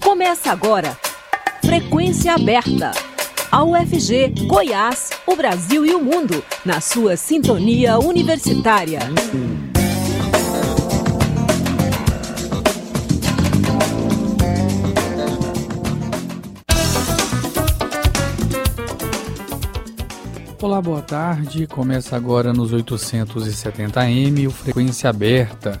Começa agora. Frequência aberta. A UFG, Goiás, o Brasil e o mundo, na sua sintonia universitária. Olá, boa tarde. Começa agora nos 870M o Frequência Aberta.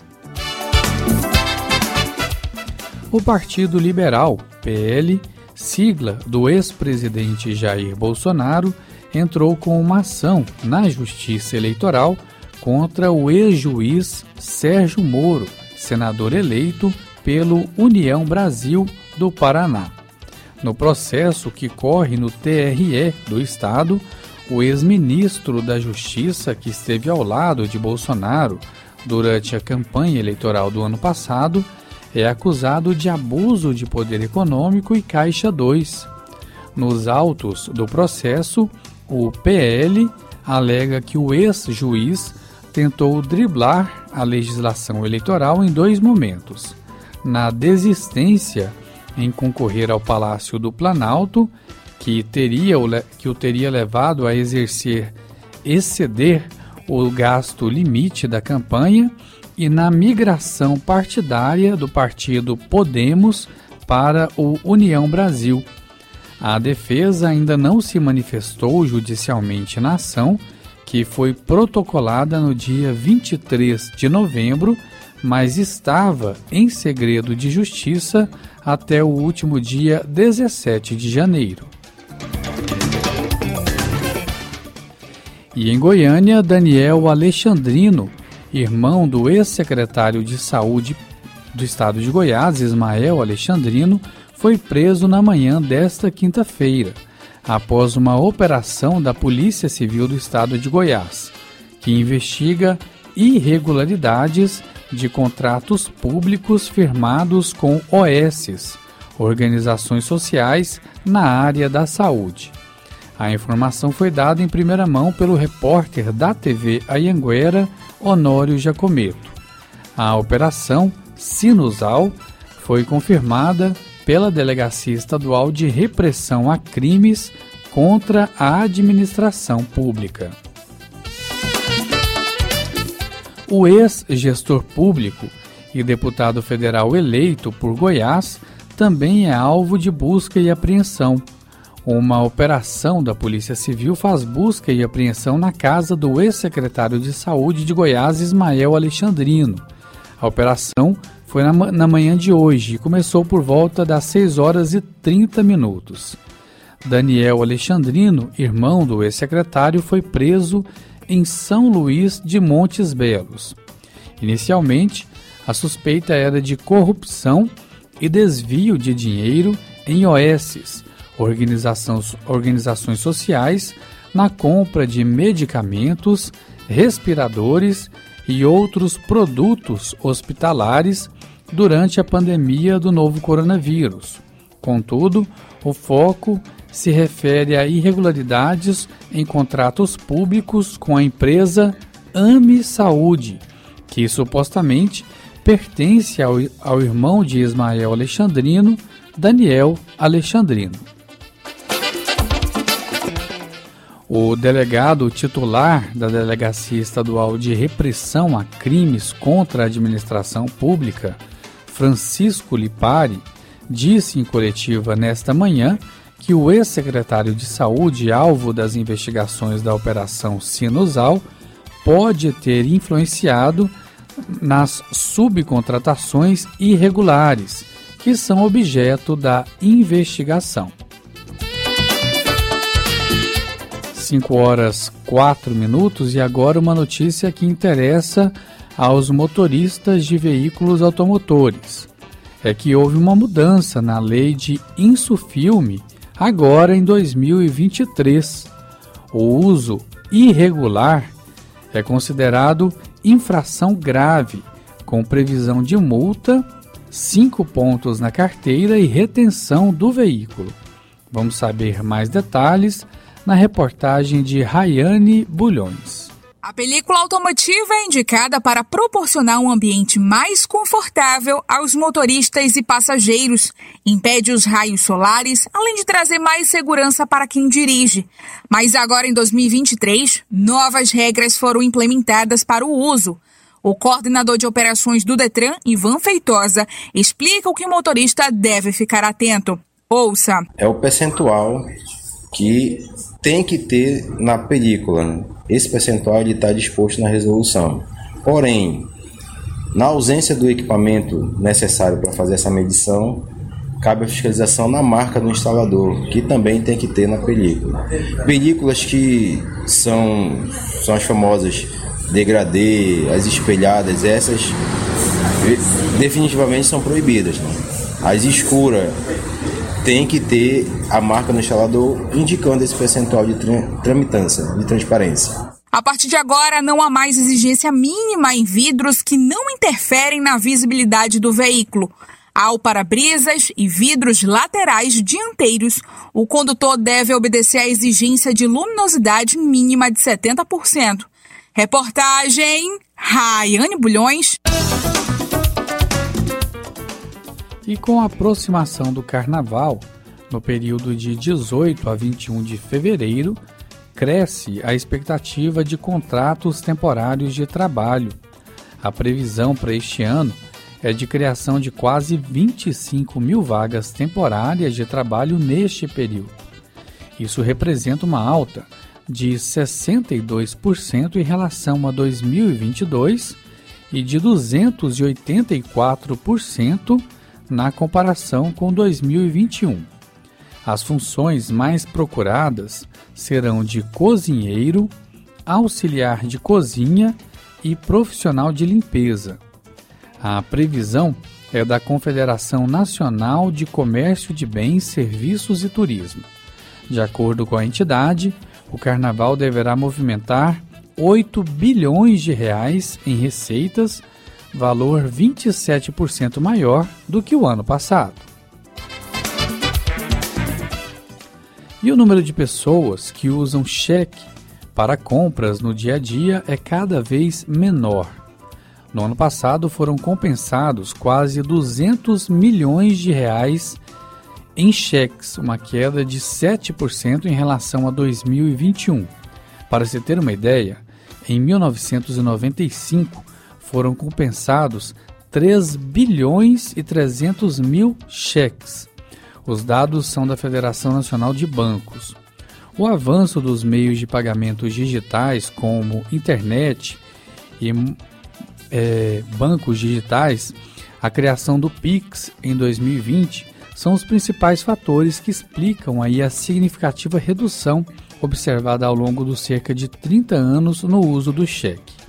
O Partido Liberal, PL, sigla do ex-presidente Jair Bolsonaro, entrou com uma ação na Justiça Eleitoral contra o ex-juiz Sérgio Moro, senador eleito pelo União Brasil do Paraná. No processo que corre no TRE do Estado, o ex-ministro da Justiça, que esteve ao lado de Bolsonaro durante a campanha eleitoral do ano passado, é acusado de abuso de poder econômico e Caixa 2. Nos autos do processo, o PL alega que o ex-juiz tentou driblar a legislação eleitoral em dois momentos: na desistência em concorrer ao Palácio do Planalto que, teria, que o teria levado a exercer, exceder o gasto limite da campanha e na migração partidária do partido Podemos para o União Brasil. A defesa ainda não se manifestou judicialmente na ação, que foi protocolada no dia 23 de novembro, mas estava em segredo de justiça até o último dia 17 de janeiro. E em Goiânia, Daniel Alexandrino, irmão do ex-secretário de Saúde do estado de Goiás, Ismael Alexandrino, foi preso na manhã desta quinta-feira, após uma operação da Polícia Civil do estado de Goiás, que investiga irregularidades de contratos públicos firmados com OSs, organizações sociais, na área da saúde. A informação foi dada em primeira mão pelo repórter da TV Ayanguera, Honório Jacometo. A operação Sinusal foi confirmada pela Delegacia Estadual de Repressão a Crimes contra a Administração Pública. O ex-gestor público e deputado federal eleito por Goiás também é alvo de busca e apreensão uma operação da Polícia Civil faz busca e apreensão na casa do ex-secretário de Saúde de Goiás, Ismael Alexandrino. A operação foi na, na manhã de hoje e começou por volta das 6 horas e 30 minutos. Daniel Alexandrino, irmão do ex-secretário, foi preso em São Luís de Montes Belos. Inicialmente, a suspeita era de corrupção e desvio de dinheiro em OSs organizações, organizações sociais na compra de medicamentos, respiradores e outros produtos hospitalares durante a pandemia do novo coronavírus. Contudo, o foco se refere a irregularidades em contratos públicos com a empresa Ame Saúde, que supostamente pertence ao, ao irmão de Ismael Alexandrino, Daniel Alexandrino. O delegado titular da Delegacia Estadual de Repressão a Crimes contra a Administração Pública, Francisco Lipari, disse em coletiva nesta manhã que o ex-secretário de Saúde, alvo das investigações da Operação Sinusal, pode ter influenciado nas subcontratações irregulares, que são objeto da investigação. 5 horas 4 minutos e agora uma notícia que interessa aos motoristas de veículos automotores. É que houve uma mudança na lei de Insufilme, agora em 2023. O uso irregular é considerado infração grave, com previsão de multa, cinco pontos na carteira e retenção do veículo. Vamos saber mais detalhes na reportagem de Rayane Bulhões. A película automotiva é indicada para proporcionar um ambiente mais confortável aos motoristas e passageiros, impede os raios solares, além de trazer mais segurança para quem dirige. Mas agora em 2023, novas regras foram implementadas para o uso. O coordenador de operações do Detran, Ivan Feitosa, explica o que o motorista deve ficar atento. Ouça. É o percentual que tem que ter na película. Né? Esse percentual está disposto na resolução. Porém, na ausência do equipamento necessário para fazer essa medição, cabe a fiscalização na marca do instalador, que também tem que ter na película. Películas que são, são as famosas degradê, as espelhadas, essas definitivamente são proibidas. Né? As escuras tem que ter a marca no instalador indicando esse percentual de tramitância, de transparência. A partir de agora, não há mais exigência mínima em vidros que não interferem na visibilidade do veículo. Ao para-brisas e vidros laterais dianteiros, o condutor deve obedecer à exigência de luminosidade mínima de 70%. Reportagem Raiane Bulhões. E com a aproximação do Carnaval, no período de 18 a 21 de fevereiro, cresce a expectativa de contratos temporários de trabalho. A previsão para este ano é de criação de quase 25 mil vagas temporárias de trabalho neste período. Isso representa uma alta de 62% em relação a 2022 e de 284% na comparação com 2021. As funções mais procuradas serão de cozinheiro, auxiliar de cozinha e profissional de limpeza. A previsão é da Confederação Nacional de Comércio de Bens, Serviços e Turismo. De acordo com a entidade, o carnaval deverá movimentar 8 bilhões de reais em receitas valor 27% maior do que o ano passado. E o número de pessoas que usam cheque para compras no dia a dia é cada vez menor. No ano passado foram compensados quase 200 milhões de reais em cheques, uma queda de 7% em relação a 2021. Para se ter uma ideia, em 1995 foram compensados 3 bilhões e 300 mil cheques. Os dados são da Federação Nacional de Bancos. O avanço dos meios de pagamentos digitais, como internet e é, bancos digitais, a criação do Pix em 2020 são os principais fatores que explicam aí a significativa redução observada ao longo dos cerca de 30 anos no uso do cheque.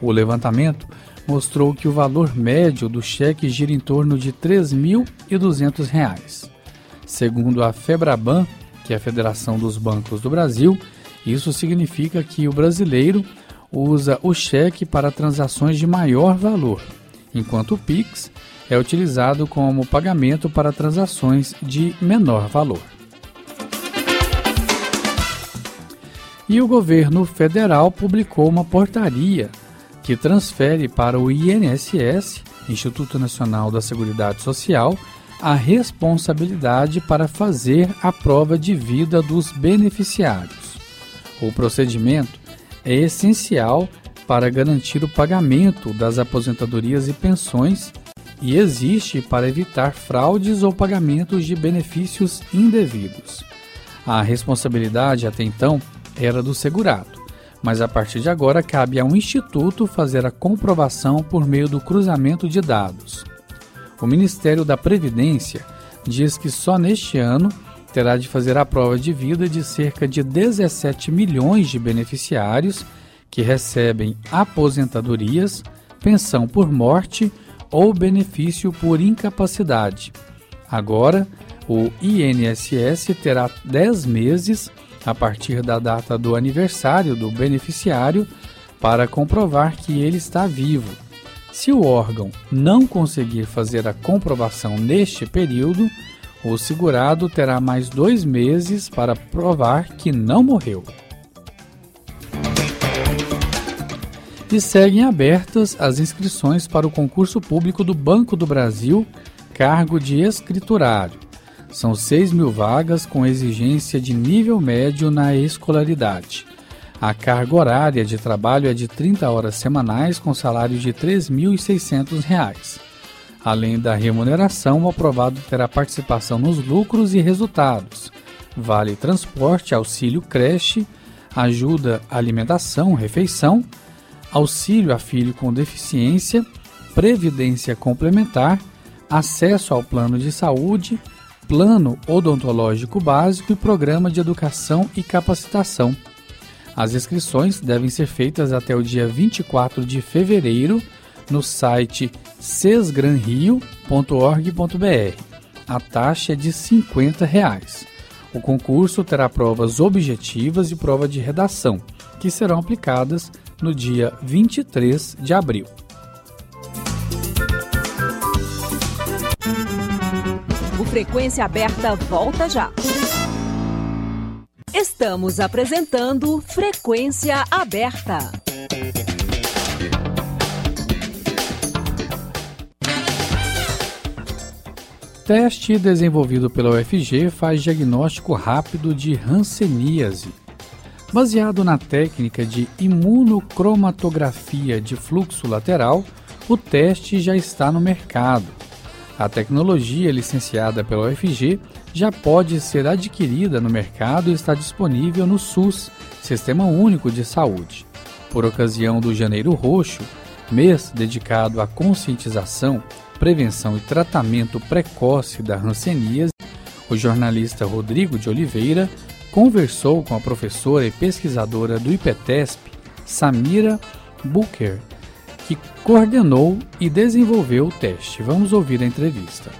O levantamento mostrou que o valor médio do cheque gira em torno de R$ 3.200. Segundo a Febraban, que é a Federação dos Bancos do Brasil, isso significa que o brasileiro usa o cheque para transações de maior valor, enquanto o Pix é utilizado como pagamento para transações de menor valor. E o governo federal publicou uma portaria que transfere para o INSS, Instituto Nacional da Seguridade Social, a responsabilidade para fazer a prova de vida dos beneficiários. O procedimento é essencial para garantir o pagamento das aposentadorias e pensões e existe para evitar fraudes ou pagamentos de benefícios indevidos. A responsabilidade até então era do segurado mas a partir de agora cabe a um instituto fazer a comprovação por meio do cruzamento de dados. O Ministério da Previdência diz que só neste ano terá de fazer a prova de vida de cerca de 17 milhões de beneficiários que recebem aposentadorias, pensão por morte ou benefício por incapacidade. Agora, O INSS terá 10 meses a partir da data do aniversário do beneficiário para comprovar que ele está vivo. Se o órgão não conseguir fazer a comprovação neste período, o segurado terá mais dois meses para provar que não morreu. E seguem abertas as inscrições para o concurso público do Banco do Brasil, cargo de escriturário. São 6 mil vagas com exigência de nível médio na escolaridade. A carga horária de trabalho é de 30 horas semanais com salário de R$ 3.600. Além da remuneração, o aprovado terá participação nos lucros e resultados, vale transporte, auxílio creche, ajuda alimentação, refeição, auxílio a filho com deficiência, previdência complementar, acesso ao plano de saúde, plano odontológico básico e programa de educação e capacitação. As inscrições devem ser feitas até o dia 24 de fevereiro no site sesgranrio.org.br. A taxa é de 50 reais. O concurso terá provas objetivas e prova de redação, que serão aplicadas no dia 23 de abril. Frequência Aberta volta já. Estamos apresentando Frequência Aberta. Teste desenvolvido pela UFG faz diagnóstico rápido de hanseníase. Baseado na técnica de imunocromatografia de fluxo lateral, o teste já está no mercado. A tecnologia licenciada pela UFG já pode ser adquirida no mercado e está disponível no SUS, Sistema Único de Saúde. Por ocasião do Janeiro Roxo, mês dedicado à conscientização, prevenção e tratamento precoce da hanseníase, o jornalista Rodrigo de Oliveira conversou com a professora e pesquisadora do IPETESP, Samira Booker, que coordenou e desenvolveu o teste. Vamos ouvir a entrevista.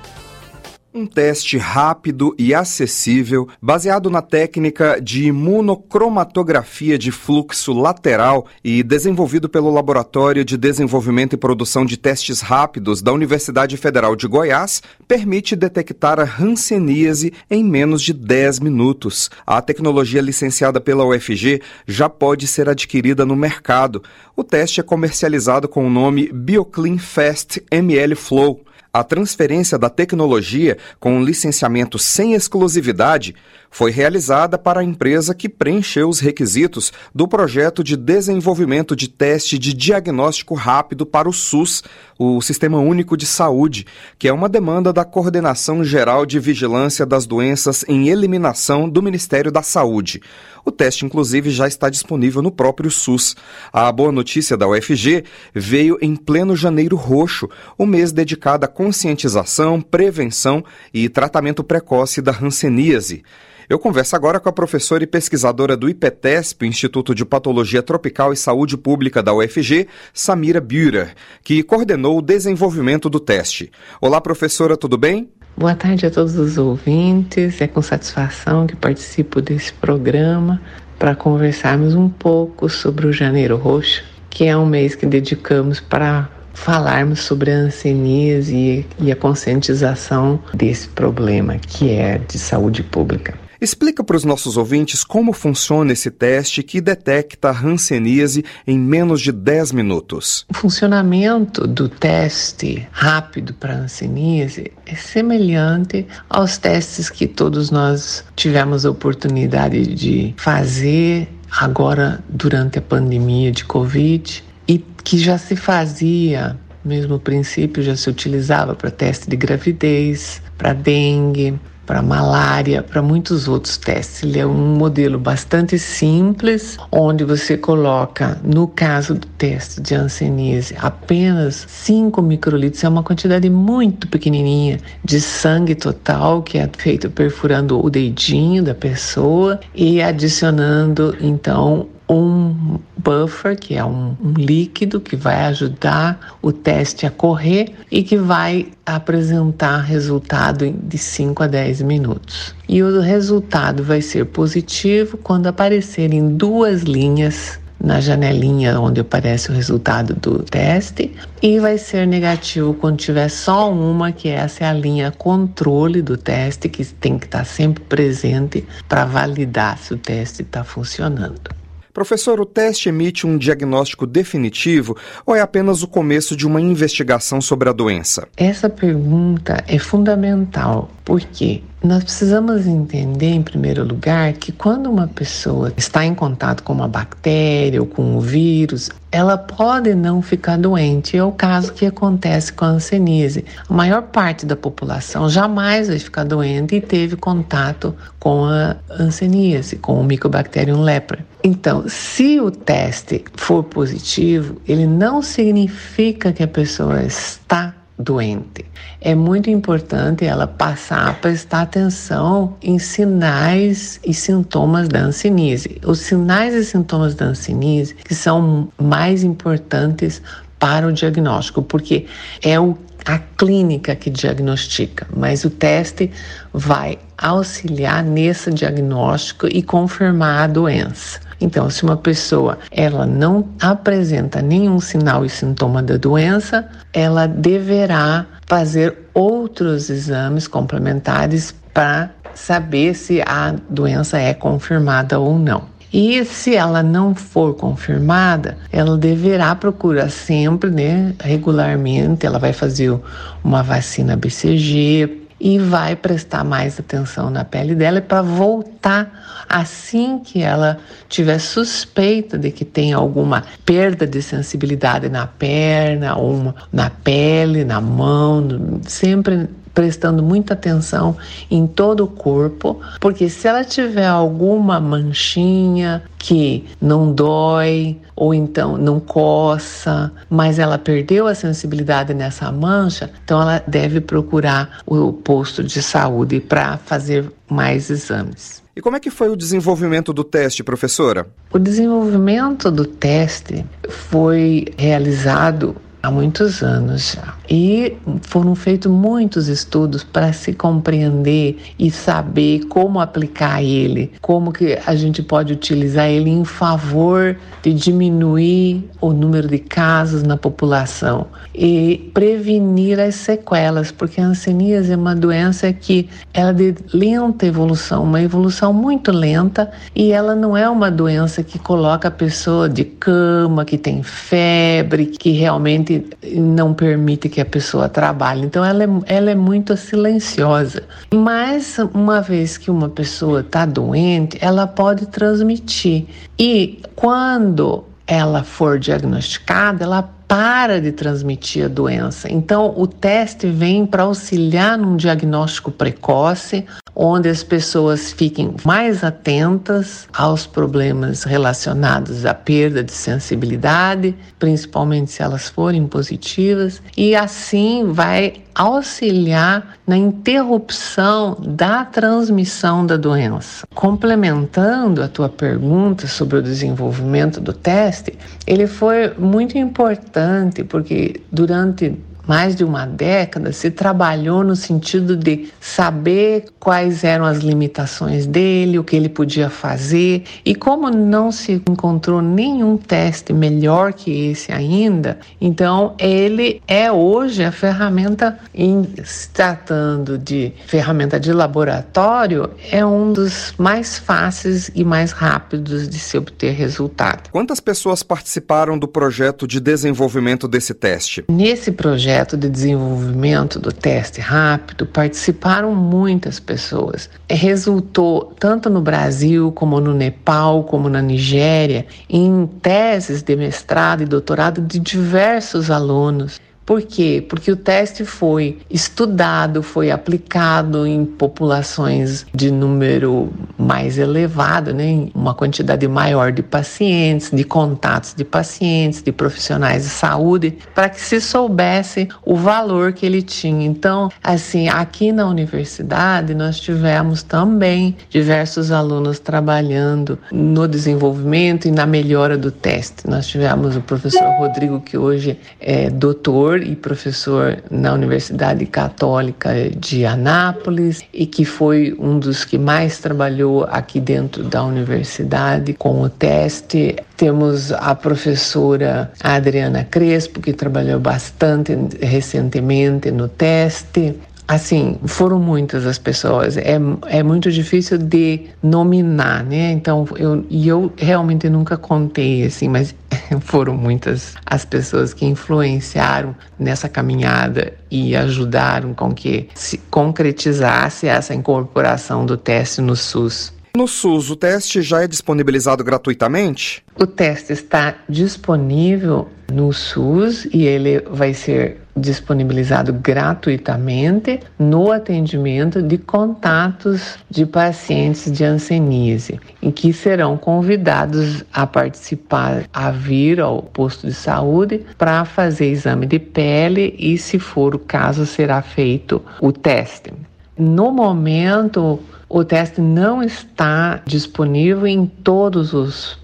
Um teste rápido e acessível, baseado na técnica de imunocromatografia de fluxo lateral e desenvolvido pelo Laboratório de Desenvolvimento e Produção de Testes Rápidos da Universidade Federal de Goiás, permite detectar a hanseníase em menos de 10 minutos. A tecnologia licenciada pela UFG já pode ser adquirida no mercado. O teste é comercializado com o nome BioClean Fast ML Flow. A transferência da tecnologia com um licenciamento sem exclusividade foi realizada para a empresa que preencheu os requisitos do projeto de desenvolvimento de teste de diagnóstico rápido para o SUS, o Sistema Único de Saúde, que é uma demanda da Coordenação Geral de Vigilância das Doenças em Eliminação do Ministério da Saúde. O teste, inclusive, já está disponível no próprio SUS. A boa notícia da UFG veio em pleno janeiro roxo, o um mês dedicado à conscientização, prevenção e tratamento precoce da hanseníase. Eu converso agora com a professora e pesquisadora do IPETESP, Instituto de Patologia Tropical e Saúde Pública da UFG, Samira Bührer, que coordenou o desenvolvimento do teste. Olá, professora, tudo bem? Boa tarde a todos os ouvintes. É com satisfação que participo desse programa para conversarmos um pouco sobre o Janeiro Roxo, que é um mês que dedicamos para falarmos sobre a hanseníase e a conscientização desse problema que é de saúde pública. Explica para os nossos ouvintes como funciona esse teste que detecta a hanseníase em menos de 10 minutos. O funcionamento do teste rápido para hanseníase é semelhante aos testes que todos nós tivemos a oportunidade de fazer agora durante a pandemia de Covid e que já se fazia mesmo princípio já se utilizava para teste de gravidez, para dengue, para malária, para muitos outros testes. Ele é um modelo bastante simples, onde você coloca, no caso do teste de hanseníase, apenas 5 microlitros, é uma quantidade muito pequenininha de sangue total, que é feito perfurando o dedinho da pessoa e adicionando então um buffer, que é um, um, líquido que vai ajudar o teste a correr e que vai apresentar resultado de 5 a 10 minutos. E o resultado vai ser positivo quando aparecerem duas linhas na janelinha onde aparece o resultado do teste e vai ser negativo quando tiver só uma, que essa é a linha controle do teste que tem que estar sempre presente para validar se o teste está funcionando. Professor, o teste emite um diagnóstico definitivo ou é apenas o começo de uma investigação sobre a doença? Essa pergunta é fundamental, porque nós precisamos entender, em primeiro lugar, que quando uma pessoa está em contato com uma bactéria ou com um vírus, ela pode não ficar doente. É o caso que acontece com a hanseníase. A maior parte da população jamais vai ficar doente e teve contato com a hanseníase, com o Mycobacterium leprae. Então, se o teste for positivo, ele não significa que a pessoa está doente. É muito importante ela passar a prestar atenção em sinais e sintomas da hanseníase. Os sinais e sintomas da hanseníase que são mais importantes para o diagnóstico, porque é o a clínica que diagnostica, mas o teste vai auxiliar nesse diagnóstico e confirmar a doença. Então, se uma pessoa ela não apresenta nenhum sinal e sintoma da doença, ela deverá fazer outros exames complementares para saber se a doença é confirmada ou não. E se ela não for confirmada, ela deverá procurar sempre, né, regularmente, ela vai fazer uma vacina BCG, e vai prestar mais atenção na pele dela para voltar assim que ela tiver suspeita de que tem alguma perda de sensibilidade na perna, ou na pele, na mão, sempre prestando muita atenção em todo o corpo, porque se ela tiver alguma manchinha que não dói ou então não coça, mas ela perdeu a sensibilidade nessa mancha, então ela deve procurar o posto de saúde para fazer mais exames. E como é que foi o desenvolvimento do teste, professora? O desenvolvimento do teste foi realizado há muitos anos já. E foram feitos muitos estudos para se compreender e saber como aplicar ele, como que a gente pode utilizar ele em favor de diminuir o número de casos na população e prevenir as sequelas, porque a hanseníase é uma doença que ela é de lenta evolução, uma evolução muito lenta e ela não é uma doença que coloca a pessoa de cama, que tem febre, que realmente não permite que a pessoa trabalhe. Então, ela é, ela é muito silenciosa. Mas, uma vez que uma pessoa está doente, ela pode transmitir. E quando ela for diagnosticada, ela para de transmitir a doença. Então, o teste vem para auxiliar num diagnóstico precoce, onde as pessoas fiquem mais atentas aos problemas relacionados à perda de sensibilidade, principalmente se elas forem positivas, e assim vai auxiliar na interrupção da transmissão da doença. Complementando a tua pergunta sobre o desenvolvimento do teste, ele foi muito importante porque durante mais de uma década, se trabalhou no sentido de saber quais eram as limitações dele, o que ele podia fazer, e como não se encontrou nenhum teste melhor que esse ainda, então ele é hoje a ferramenta, em se tratando de ferramenta de laboratório, é um dos mais fáceis e mais rápidos de se obter resultado. Quantas pessoas participaram do projeto de desenvolvimento desse teste? Nesse projeto, projeto de desenvolvimento do teste rápido participaram muitas pessoas. Resultou tanto no Brasil, como no Nepal, como na Nigéria, em teses de mestrado e doutorado de diversos alunos Por quê? Porque o teste foi estudado, foi aplicado em populações de número mais elevado, né? uma quantidade maior de pacientes, de contatos de pacientes, de profissionais de saúde, para que se soubesse o valor que ele tinha. Então, assim, aqui na universidade nós tivemos também diversos alunos trabalhando no desenvolvimento e na melhora do teste. Nós tivemos o professor Rodrigo, que hoje é doutor e professor na Universidade Católica de Anápolis e que foi um dos que mais trabalhou aqui dentro da universidade com o teste. Temos a professora Adriana Crespo, que trabalhou bastante recentemente no teste. Assim, foram muitas as pessoas. É, é muito difícil de nominar, né? Então, eu, e eu realmente nunca contei, assim, mas foram muitas as pessoas que influenciaram nessa caminhada e ajudaram com que se concretizasse essa incorporação do teste no SUS. No SUS, o teste já é disponibilizado gratuitamente? O teste está disponível no SUS e ele vai ser disponibilizado gratuitamente no atendimento de contatos de pacientes de hanseníase, em que serão convidados a participar, a vir ao posto de saúde para fazer exame de pele e, se for o caso, será feito o teste. No momento, o teste não está disponível em todas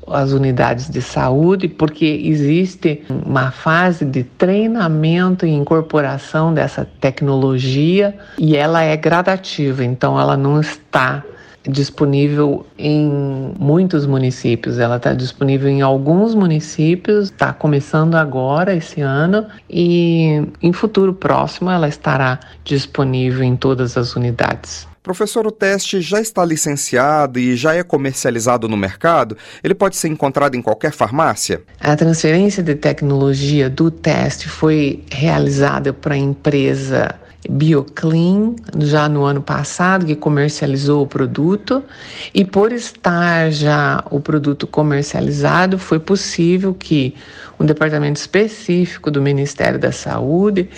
as unidades de saúde, porque existe uma fase de treinamento e incorporação dessa tecnologia e ela é gradativa, então ela não está disponível em muitos municípios. Ela está disponível em alguns municípios, está começando agora esse ano e em futuro próximo ela estará disponível em todas as unidades. Professor, o teste já está licenciado e já é comercializado no mercado? Ele pode ser encontrado em qualquer farmácia? A transferência de tecnologia do teste foi realizada para a empresa BioClean já no ano passado, que comercializou o produto, e por estar já o produto comercializado, foi possível que um departamento específico do Ministério da Saúde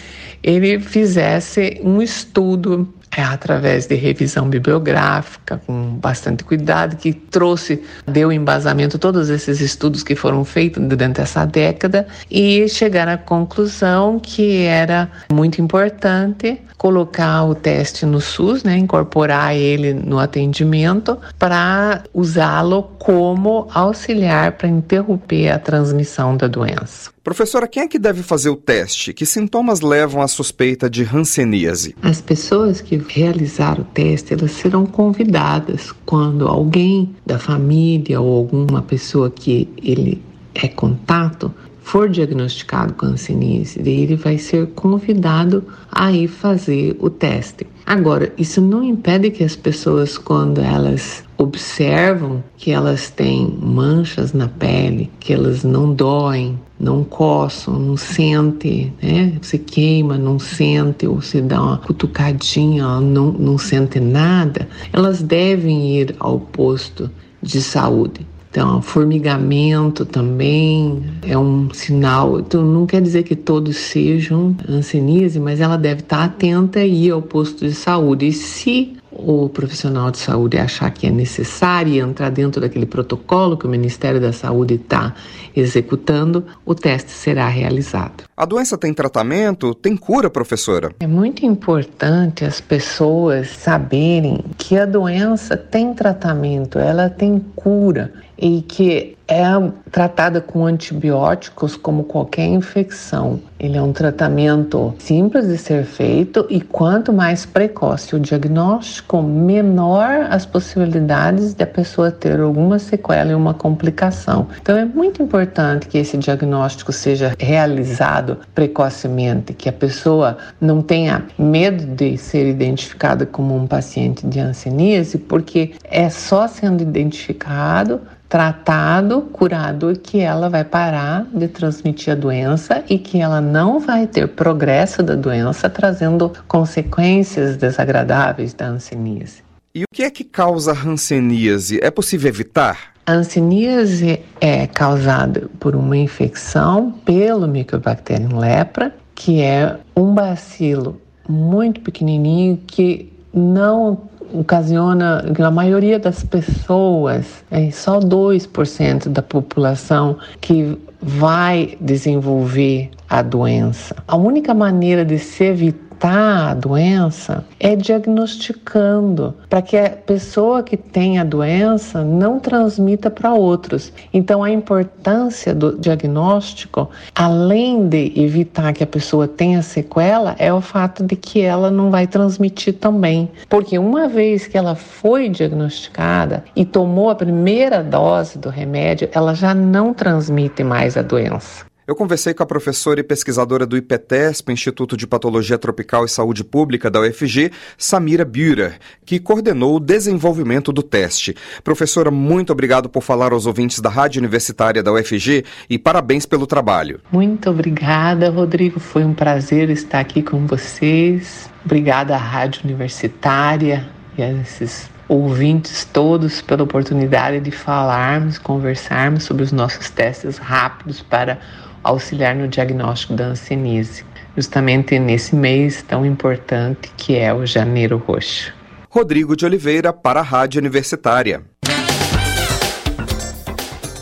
ele fizesse um estudo é, através de revisão bibliográfica, com bastante cuidado, que trouxe, deu embasamento todos esses estudos que foram feitos durante essa década e chegaram à conclusão que era muito importante colocar o teste no SUS, né, incorporar ele no atendimento para usá-lo como auxiliar para interromper a transmissão da doença. Professora, quem é que deve fazer o teste? Que sintomas levam à suspeita de hanseníase? As pessoas que realizaram o teste, elas serão convidadas quando alguém da família ou alguma pessoa que ele é contato for diagnosticado com hanseníase, ele vai ser convidado a ir fazer o teste. Agora, isso não impede que as pessoas, quando elas observam que elas têm manchas na pele, que elas não doem, não coçam, não sente, né? Se queima, não sente, ou se dá uma cutucadinha, não, não sente nada, elas devem ir ao posto de saúde. Então, formigamento também é um sinal. Então, não quer dizer que todos sejam hanseníase, mas ela deve estar atenta e ir ao posto de saúde. E se o profissional de saúde achar que é necessário entrar dentro daquele protocolo que o Ministério da Saúde está executando, o teste será realizado. A doença tem tratamento? Tem cura, professora? É muito importante as pessoas saberem que a doença tem tratamento, ela tem cura e que é tratada com antibióticos como qualquer infecção. Ele é um tratamento simples de ser feito e quanto mais precoce o diagnóstico, menor as possibilidades de a pessoa ter alguma sequela e uma complicação. Então é muito importante que esse diagnóstico seja realizado precocemente, que a pessoa não tenha medo de ser identificada como um paciente de hanseníase, porque é só sendo identificado tratado, curado, que ela vai parar de transmitir a doença e que ela não vai ter progresso da doença, trazendo consequências desagradáveis da hanseníase. E o que é que causa hanseníase? É possível evitar? A hanseníase é causada por uma infecção pelo Mycobacterium lepra que é um bacilo muito pequenininho que não ocasiona na maioria das pessoas, é só 2% da população que vai desenvolver a doença. A única maneira de se evitar tratar a doença é diagnosticando, para que a pessoa que tem a doença não transmita para outros. Então, a importância do diagnóstico, além de evitar que a pessoa tenha sequela, é o fato de que ela não vai transmitir também. Porque uma vez que ela foi diagnosticada e tomou a primeira dose do remédio, ela já não transmite mais a doença. Eu conversei com a professora e pesquisadora do IPTESP, Instituto de Patologia Tropical e Saúde Pública da UFG, Samira Bührer, que coordenou o desenvolvimento do teste. Professora, muito obrigado por falar aos ouvintes da Rádio Universitária da UFG e parabéns pelo trabalho. Muito obrigada, Rodrigo. Foi um prazer estar aqui com vocês. Obrigada à Rádio Universitária e a esses ouvintes todos pela oportunidade de falarmos, conversarmos sobre os nossos testes rápidos para auxiliar no diagnóstico da hanseníase, justamente nesse mês tão importante que é o Janeiro Roxo. Rodrigo de Oliveira para a Rádio Universitária.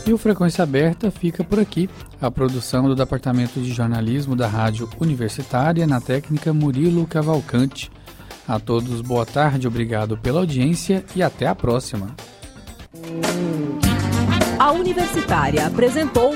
E o Frequência Aberta fica por aqui. A produção do Departamento de Jornalismo da Rádio Universitária na técnica Murilo Cavalcante. A todos, boa tarde, obrigado pela audiência e até a próxima. A Universitária apresentou